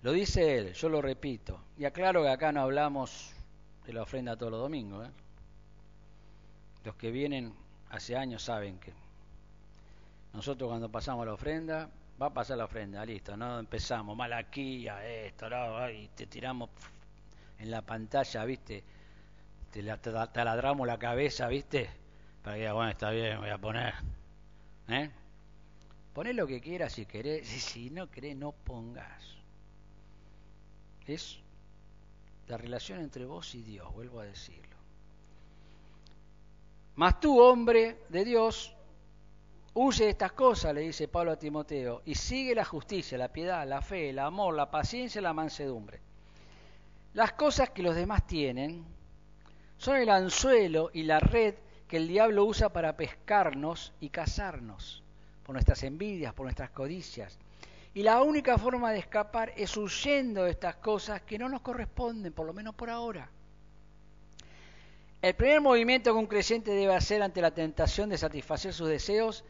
Lo dice él, yo lo repito. Y aclaro que acá no hablamos de la ofrenda todos los domingos. ¿eh? Los que vienen hace años saben que nosotros cuando pasamos la ofrenda, va a pasar la ofrenda, listo, no empezamos mal aquí, a esto, y te tiramos en la pantalla, ¿viste? Te, la, taladramos la cabeza, ¿viste? Para que bueno, está bien, voy a poner. ¿Eh? Poné lo que quieras si querés, si no querés, no pongas es la relación entre vos y Dios, vuelvo a decirlo. Mas tú, hombre de Dios, huye estas cosas, le dice Pablo a Timoteo, y sigue la justicia, la piedad, la fe, el amor, la paciencia, la mansedumbre. Las cosas que los demás tienen son el anzuelo y la red que el diablo usa para pescarnos y cazarnos, por nuestras envidias, por nuestras codicias. Y la única forma de escapar es huyendo de estas cosas que no nos corresponden, por lo menos por ahora. El primer movimiento que un creyente debe hacer ante la tentación de satisfacer sus deseos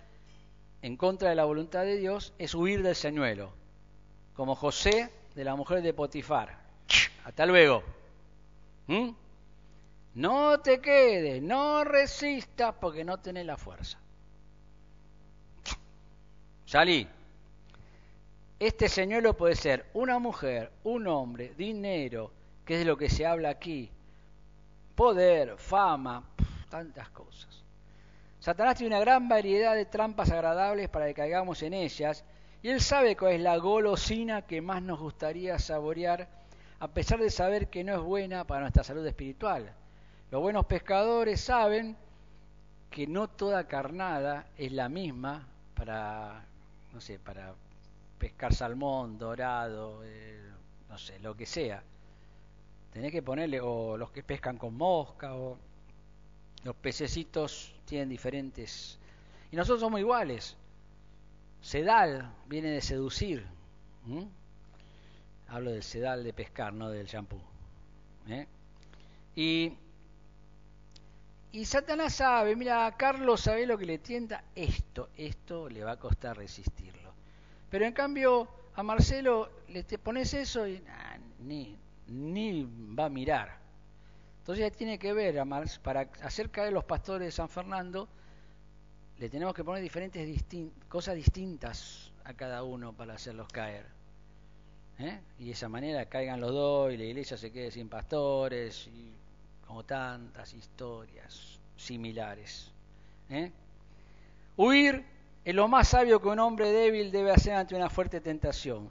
en contra de la voluntad de Dios es huir del señuelo, como José de la mujer de Potifar. Hasta luego. ¿Mm? No te quedes, no resistas porque no tenés la fuerza. Salí. Este señuelo puede ser una mujer, un hombre, dinero, que es de lo que se habla aquí, poder, fama, tantas cosas. Satanás tiene una gran variedad de trampas agradables para que caigamos en ellas, y él sabe cuál es la golosina que más nos gustaría saborear, a pesar de saber que no es buena para nuestra salud espiritual. Los buenos pescadores saben que no toda carnada es la misma para, no sé, para pescar salmón, dorado, eh, no sé, lo que sea. Tenés que ponerle, o los que pescan con mosca, o los pececitos tienen diferentes... Y nosotros somos iguales. Sedal viene de seducir. Hablo del sedal de pescar, no del champú. ¿eh? Y, y Satanás sabe, mira, Carlos sabe lo que le tienta, esto, esto le va a costar resistirlo. Pero en cambio, a Marcelo le pones eso y ni, ni va a mirar. Entonces tiene que ver, para hacer caer los pastores de San Fernando, le tenemos que poner diferentes cosas distintas a cada uno para hacerlos caer. ¿eh? Y de esa manera caigan los dos y la iglesia se quede sin pastores, y como tantas historias similares. ¿eh? Huir es lo más sabio que un hombre débil debe hacer ante una fuerte tentación.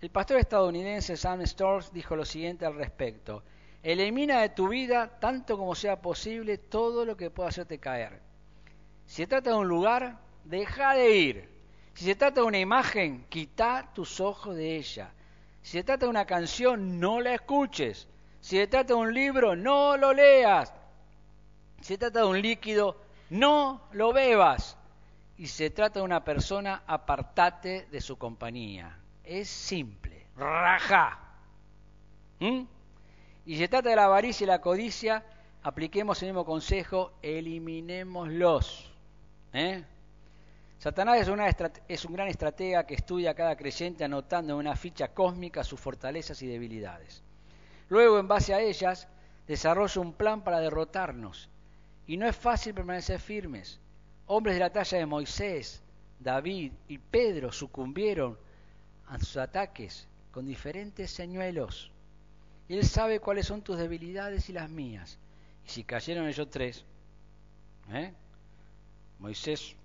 El pastor estadounidense Sam Storrs dijo lo siguiente al respecto. Elimina de tu vida, tanto como sea posible, todo lo que pueda hacerte caer. Si se trata de un lugar, deja de ir. Si se trata de una imagen, quita tus ojos de ella. Si se trata de una canción, no la escuches. Si se trata de un libro, no lo leas. Si se trata de un líquido, no lo bebas. Y se trata de una persona, apartate de su compañía. Es simple. Raja. ¿Mm? Y se trata de la avaricia y la codicia, apliquemos el mismo consejo, eliminémoslos. ¿Eh? Satanás es, una es un gran estratega que estudia a cada creyente anotando en una ficha cósmica sus fortalezas y debilidades. Luego, en base a ellas, desarrolla un plan para derrotarnos. Y no es fácil permanecer firmes. Hombres de la talla de Moisés, David y Pedro sucumbieron a sus ataques con diferentes señuelos. Él sabe cuáles son tus debilidades y las mías. Y si cayeron ellos tres, ¿eh? Moisés,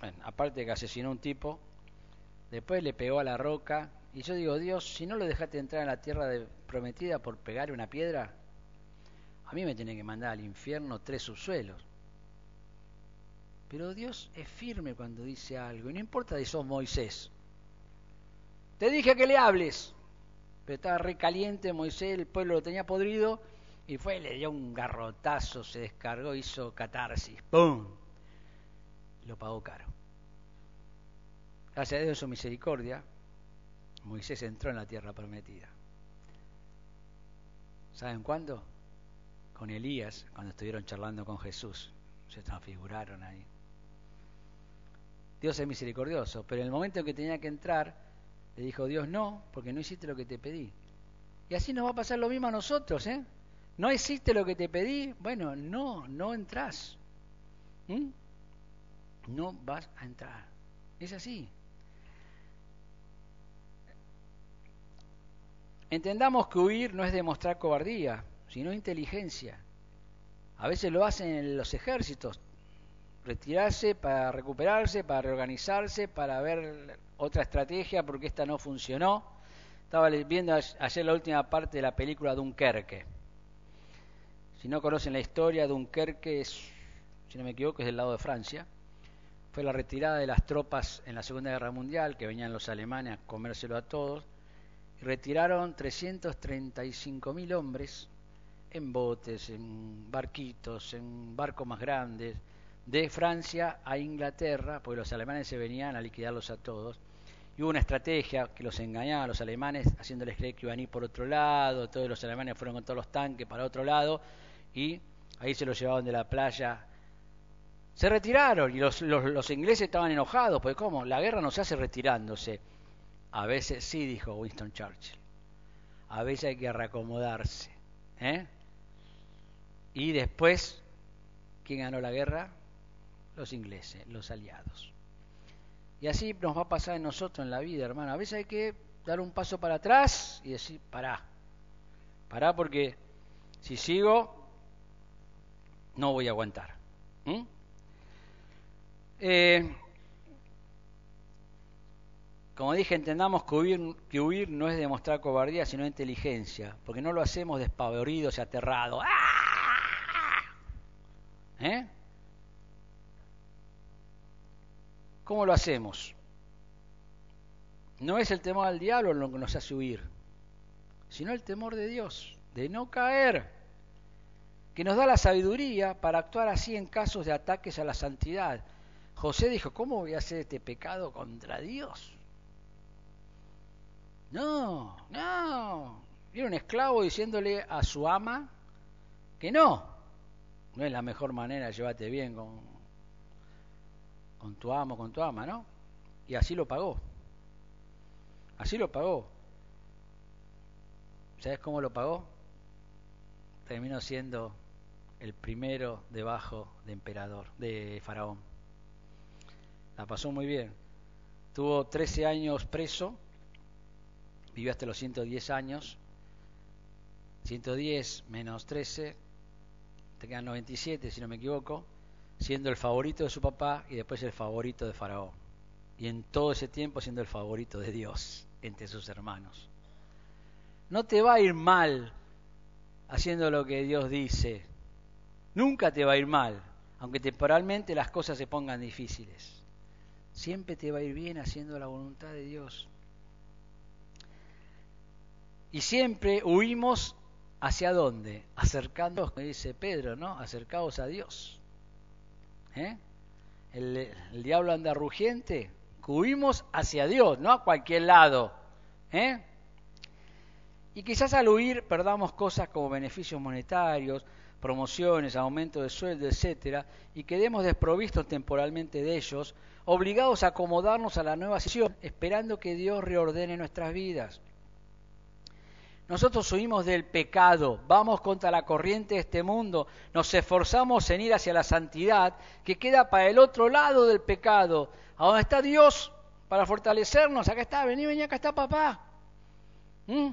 bueno, aparte de que asesinó a un tipo, después le pegó a la roca. Y yo digo, Dios, si no lo dejaste entrar en la tierra prometida por pegar una piedra, a mí me tiene que mandar al infierno tres subsuelos. Pero Dios es firme cuando dice algo, y no importa si sos Moisés. Te dije que le hables, pero estaba recaliente Moisés, el pueblo lo tenía podrido, y fue, le dio un garrotazo, se descargó, hizo catarsis, ¡pum! Lo pagó caro. Gracias a Dios su misericordia, Moisés entró en la tierra prometida. ¿Saben cuándo? Con Elías, cuando estuvieron charlando con Jesús. Se transfiguraron ahí. Dios es misericordioso, pero en el momento en que tenía que entrar, le dijo Dios, no, porque no hiciste lo que te pedí. Y así nos va a pasar lo mismo a nosotros, ¿eh? ¿No hiciste lo que te pedí? Bueno, no, no entras. ¿Mm? No vas a entrar. Es así. Entendamos que huir no es demostrar cobardía, sino inteligencia. A veces lo hacen en los ejércitos, retirarse para recuperarse, para reorganizarse, para ver otra estrategia porque esta no funcionó. Estaba viendo ayer la última parte de la película Dunkerque. Si no conocen la historia, Dunkerque es, si no me equivoco, es del lado de Francia. Fue la retirada de las tropas en la Segunda Guerra Mundial, que venían los alemanes a comérselo a todos. Y retiraron 335.000 hombres en botes, en barquitos, en barcos más grandes, de Francia a Inglaterra, porque los alemanes se venían a liquidarlos a todos. Y hubo una estrategia que los engañaba a los alemanes, haciéndoles creer que iban a ir por otro lado, todos los alemanes fueron con todos los tanques para otro lado, y ahí se los llevaban de la playa. Se retiraron y los, los, ingleses estaban enojados, porque ¿cómo? La guerra no se hace retirándose. A veces sí, dijo Winston Churchill. A veces hay que reacomodarse. ¿eh? Y después, ¿quién ganó la guerra? Los ingleses, los aliados. Y así nos va a pasar en nosotros en la vida, hermano. A veces hay que dar un paso para atrás y decir, pará, pará porque si sigo, no voy a aguantar. Eh, como dije, entendamos que huir, que huir, no es demostrar cobardía, sino inteligencia, porque no lo hacemos despavoridos y aterrados. ¡Ah! ¿Eh? ¿Cómo lo hacemos? No es el temor al diablo lo que nos hace huir, sino el temor de Dios, de no caer, que nos da la sabiduría para actuar así en casos de ataques a la santidad. José dijo, ¿cómo voy a hacer este pecado contra Dios? No, no. Era un esclavo diciéndole a su ama que no. No es la mejor manera, llévate bien con, con tu amo, con tu ama, ¿no? Y así lo pagó. Así lo pagó. ¿Sabes cómo lo pagó? Terminó siendo el primero debajo de emperador, de faraón. La pasó muy bien. Tuvo 13 años preso, vivió hasta los 110 años. 110 menos 13, te quedan 97 si no me equivoco siendo el favorito de su papá y después el favorito de Faraón. Y en todo ese tiempo siendo el favorito de Dios entre sus hermanos. No te va a ir mal haciendo lo que Dios dice. Nunca te va a ir mal, aunque temporalmente las cosas se pongan difíciles. Siempre te va a ir bien haciendo la voluntad de Dios. Y siempre huimos hacia dónde? Acercándonos, como dice Pedro, ¿no? Acercados a Dios. ¿Eh? El, diablo anda rugiente, huimos hacia Dios, no a cualquier lado. ¿eh? Y quizás al huir perdamos cosas como beneficios monetarios, promociones, aumento de sueldo, etcétera, y quedemos desprovistos temporalmente de ellos, obligados a acomodarnos a la nueva situación, esperando que Dios reordene nuestras vidas. Nosotros huimos del pecado, vamos contra la corriente de este mundo, nos esforzamos en ir hacia la santidad que queda para el otro lado del pecado. ¿A dónde está Dios para fortalecernos? Acá está, vení, vení, acá está papá. ¿Mm?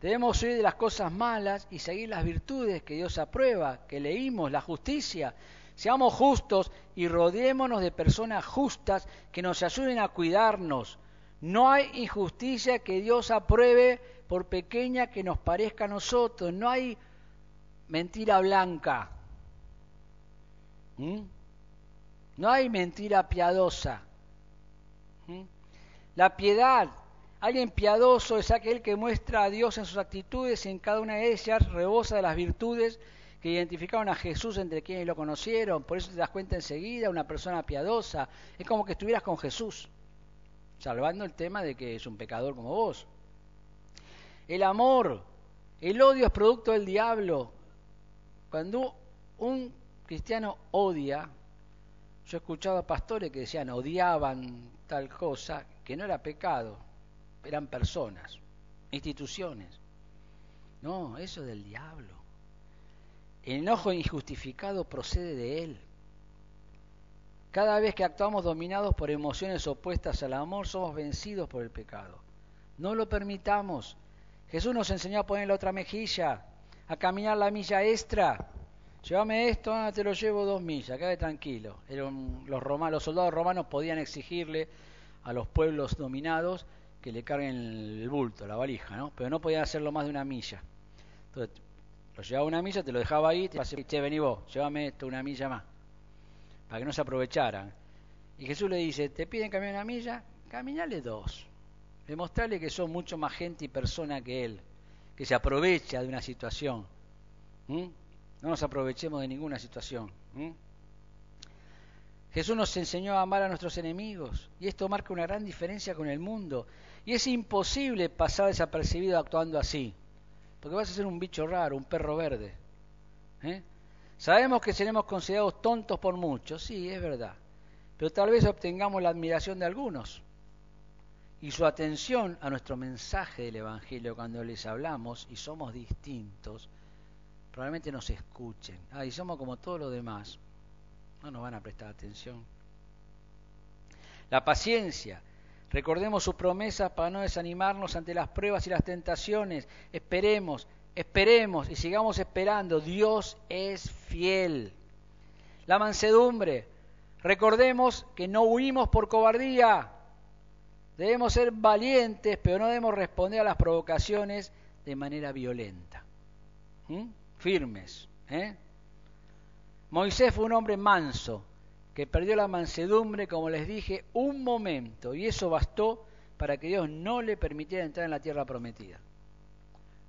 Debemos huir de las cosas malas y seguir las virtudes que Dios aprueba, que leímos, la justicia. Seamos justos y rodeémonos de personas justas que nos ayuden a cuidarnos, no hay injusticia que Dios apruebe por pequeña que nos parezca a nosotros. No hay mentira blanca. ¿Mm? No hay mentira piadosa. ¿Mm? La piedad, alguien piadoso es aquel que muestra a Dios en sus actitudes y en cada una de ellas rebosa de las virtudes que identificaron a Jesús entre quienes lo conocieron. Por eso te das cuenta enseguida, una persona piadosa. Es como que estuvieras con Jesús salvando el tema de que es un pecador como vos. El amor, el odio es producto del diablo. Cuando un cristiano odia, yo he escuchado a pastores que decían odiaban tal cosa, que no era pecado, eran personas, instituciones. No, eso es del diablo. El enojo injustificado procede de él. Cada vez que actuamos dominados por emociones opuestas al amor, somos vencidos por el pecado. No lo permitamos. Jesús nos enseñó a poner la otra mejilla, a caminar la milla extra. Llévame esto, ah, te lo llevo dos millas, quédate tranquilo. los, romanos, los soldados romanos podían exigirle a los pueblos dominados que le carguen el bulto, la valija, ¿no? Pero no podían hacerlo más de una milla. Entonces, lo llevaba una milla, te lo dejaba ahí, te decía, che, vení vos, llévame esto una milla más para que no se aprovecharan. Y Jesús le dice, te piden caminar una milla, caminale dos. Demostrarle que son mucho más gente y persona que Él, que se aprovecha de una situación. No nos aprovechemos de ninguna situación. Jesús nos enseñó a amar a nuestros enemigos y esto marca una gran diferencia con el mundo. Y es imposible pasar desapercibido actuando así, porque vas a ser un bicho raro, un perro verde. ¿eh? Sabemos que seremos considerados tontos por muchos, sí, es verdad, pero tal vez obtengamos la admiración de algunos y su atención a nuestro mensaje del Evangelio cuando les hablamos y somos distintos, probablemente nos escuchen. Ah, y somos como todos los demás. No nos van a prestar atención. La paciencia. Recordemos sus promesas para no desanimarnos ante las pruebas y las tentaciones. Esperemos, esperemos y sigamos esperando. Dios es fiel. La mansedumbre. Recordemos que no huimos por cobardía. Debemos ser valientes, pero no debemos responder a las provocaciones de manera violenta. ¿Mm? Firmes. ¿eh? Moisés fue un hombre manso, que perdió la mansedumbre, como les dije, un momento, y eso bastó para que Dios no le permitiera entrar en la tierra prometida.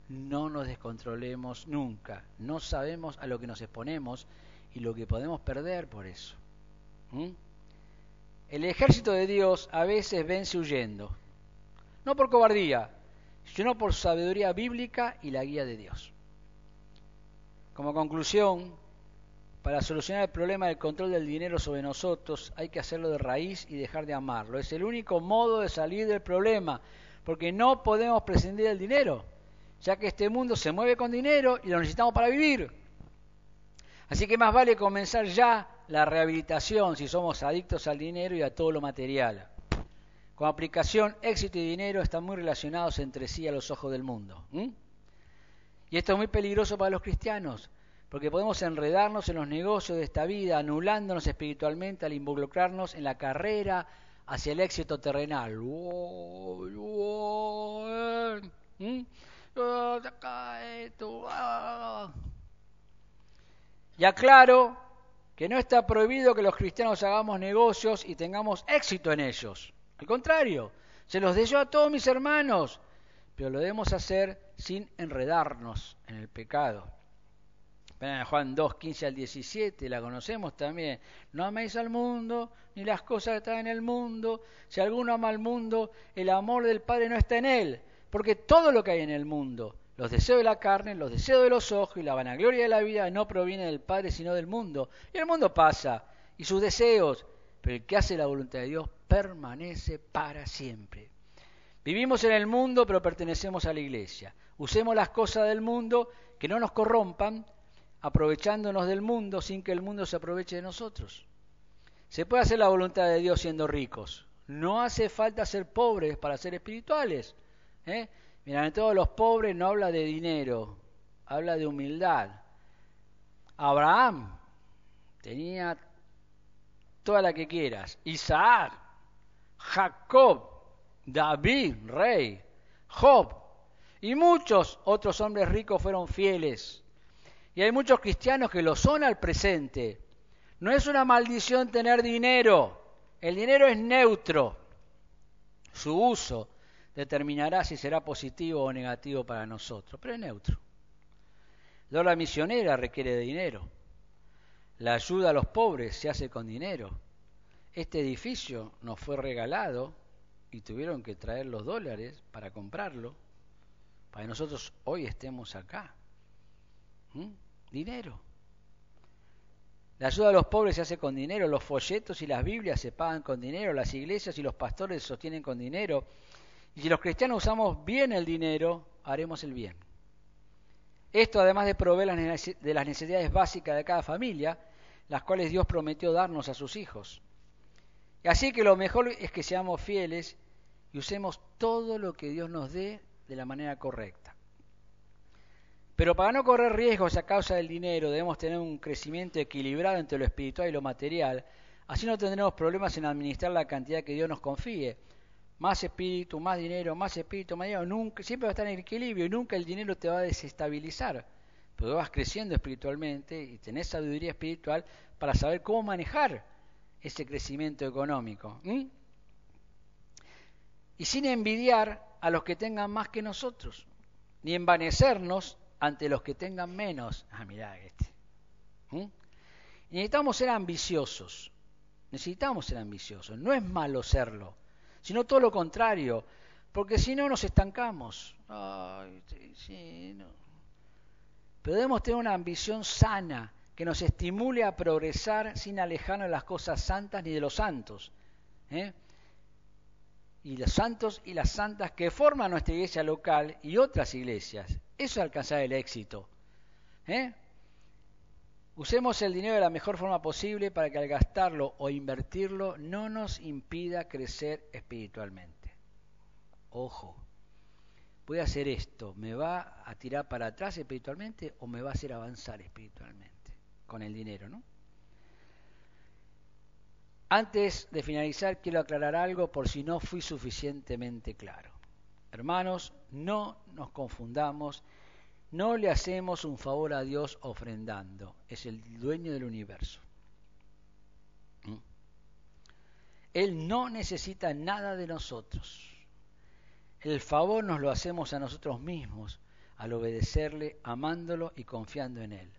No nos descontrolemos nunca, no sabemos a lo que nos exponemos y lo que podemos perder por eso. ¿Mm? El ejército de Dios a veces vence huyendo, no por cobardía, sino por sabiduría bíblica y la guía de Dios. Como conclusión, para solucionar el problema del control del dinero sobre nosotros hay que hacerlo de raíz y dejar de amarlo. Es el único modo de salir del problema, porque no podemos prescindir del dinero, ya que este mundo se mueve con dinero y lo necesitamos para vivir. Así que más vale comenzar ya la rehabilitación si somos adictos al dinero y a todo lo material. Con aplicación, éxito y dinero están muy relacionados entre sí a los ojos del mundo. Y esto es muy peligroso para los cristianos, porque podemos enredarnos en los negocios de esta vida, anulándonos espiritualmente al involucrarnos en la carrera hacia el éxito terrenal. Y aclaro que no está prohibido que los cristianos hagamos negocios y tengamos éxito en ellos. Al contrario, se los deseo a todos mis hermanos, pero lo debemos hacer sin enredarnos en el pecado. En Juan 2, 15 al 17, la conocemos también. No améis al mundo, ni las cosas que están en el mundo. Si alguno ama al mundo, el amor del Padre no está en él. Porque todo lo que hay en el mundo, los deseos de la carne, los deseos de los ojos y la vanagloria de la vida no proviene del Padre sino del mundo. Y el mundo pasa, y sus deseos, pero el que hace la voluntad de Dios permanece para siempre. Vivimos en el mundo, pero pertenecemos a la iglesia. Usemos las cosas del mundo que no nos corrompan, aprovechándonos del mundo sin que el mundo se aproveche de nosotros. Se puede hacer la voluntad de Dios siendo ricos. No hace falta ser pobres para ser espirituales. ¿Eh? Mira, en todos los pobres no habla de dinero, habla de humildad. Abraham tenía toda la que quieras. Isaac, Jacob, David, rey, Job y muchos otros hombres ricos fueron fieles. Y hay muchos cristianos que lo son al presente. No es una maldición tener dinero. El dinero es neutro. Su uso determinará si será positivo o negativo para nosotros, pero es neutro. La misionera requiere de dinero. La ayuda a los pobres se hace con dinero. Este edificio nos fue regalado y tuvieron que traer los dólares para comprarlo, para que nosotros hoy estemos acá. ¿Mm? Dinero. La ayuda a los pobres se hace con dinero, los folletos y las Biblias se pagan con dinero, las iglesias y los pastores se sostienen con dinero, y si los cristianos usamos bien el dinero, haremos el bien. Esto además de proveer de las necesidades básicas de cada familia, las cuales Dios prometió darnos a sus hijos. Así que lo mejor es que seamos fieles y usemos todo lo que Dios nos dé de la manera correcta. Pero para no correr riesgos a causa del dinero debemos tener un crecimiento equilibrado entre lo espiritual y lo material, así no tendremos problemas en administrar la cantidad que Dios nos confíe, más espíritu, más dinero, más espíritu, más dinero, nunca, siempre va a estar en equilibrio y nunca el dinero te va a desestabilizar. Pero vas creciendo espiritualmente y tenés sabiduría espiritual para saber cómo manejar ese crecimiento económico. Y sin envidiar a los que tengan más que nosotros, ni envanecernos ante los que tengan menos. Ah, mirá este. Necesitamos ser ambiciosos. Necesitamos ser ambiciosos. No es malo serlo sino todo lo contrario, porque si no nos estancamos. Pero debemos tener una ambición sana que nos estimule a progresar sin alejarnos de las cosas santas ni de los santos. ¿eh? Y los santos y las santas que forman nuestra iglesia local y otras iglesias. Eso es alcanzar el éxito. ¿Eh? Usemos el dinero de la mejor forma posible para que al gastarlo o invertirlo no nos impida crecer espiritualmente. Ojo, voy a hacer esto, ¿me va a tirar para atrás espiritualmente o me va a hacer avanzar espiritualmente con el dinero, ¿no? Antes de finalizar, quiero aclarar algo por si no fui suficientemente claro. Hermanos, no nos confundamos, no le hacemos un favor a Dios ofrendando, es el dueño del universo. ¿Mm? Él no necesita nada de nosotros. El favor nos lo hacemos a nosotros mismos al obedecerle, amándolo y confiando en Él.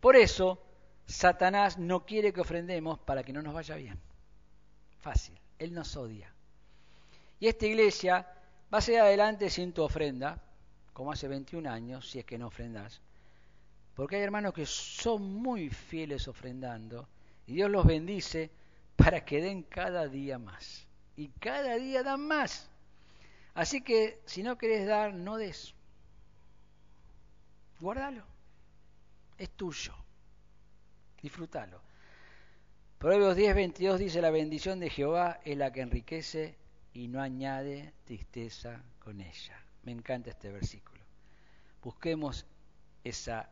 Por eso, Satanás no quiere que ofrendemos para que no nos vaya bien. Fácil, Él nos odia. Y esta iglesia va a seguir adelante sin tu ofrenda, como hace 21 años, si es que no ofrendas. Porque hay hermanos que son muy fieles ofrendando y Dios los bendice para que den cada día más. Y cada día dan más. Así que si no querés dar, no des. Guárdalo. Es tuyo. Disfrútalo. Proverbios 10, 22 dice, la bendición de Jehová es la que enriquece y no añade tristeza con ella. Me encanta este versículo. Busquemos esa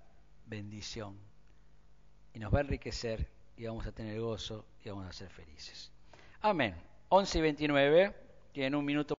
bendición y nos va a enriquecer y vamos a tener gozo y vamos a ser felices. Amén. 11 y 29, tienen un minuto.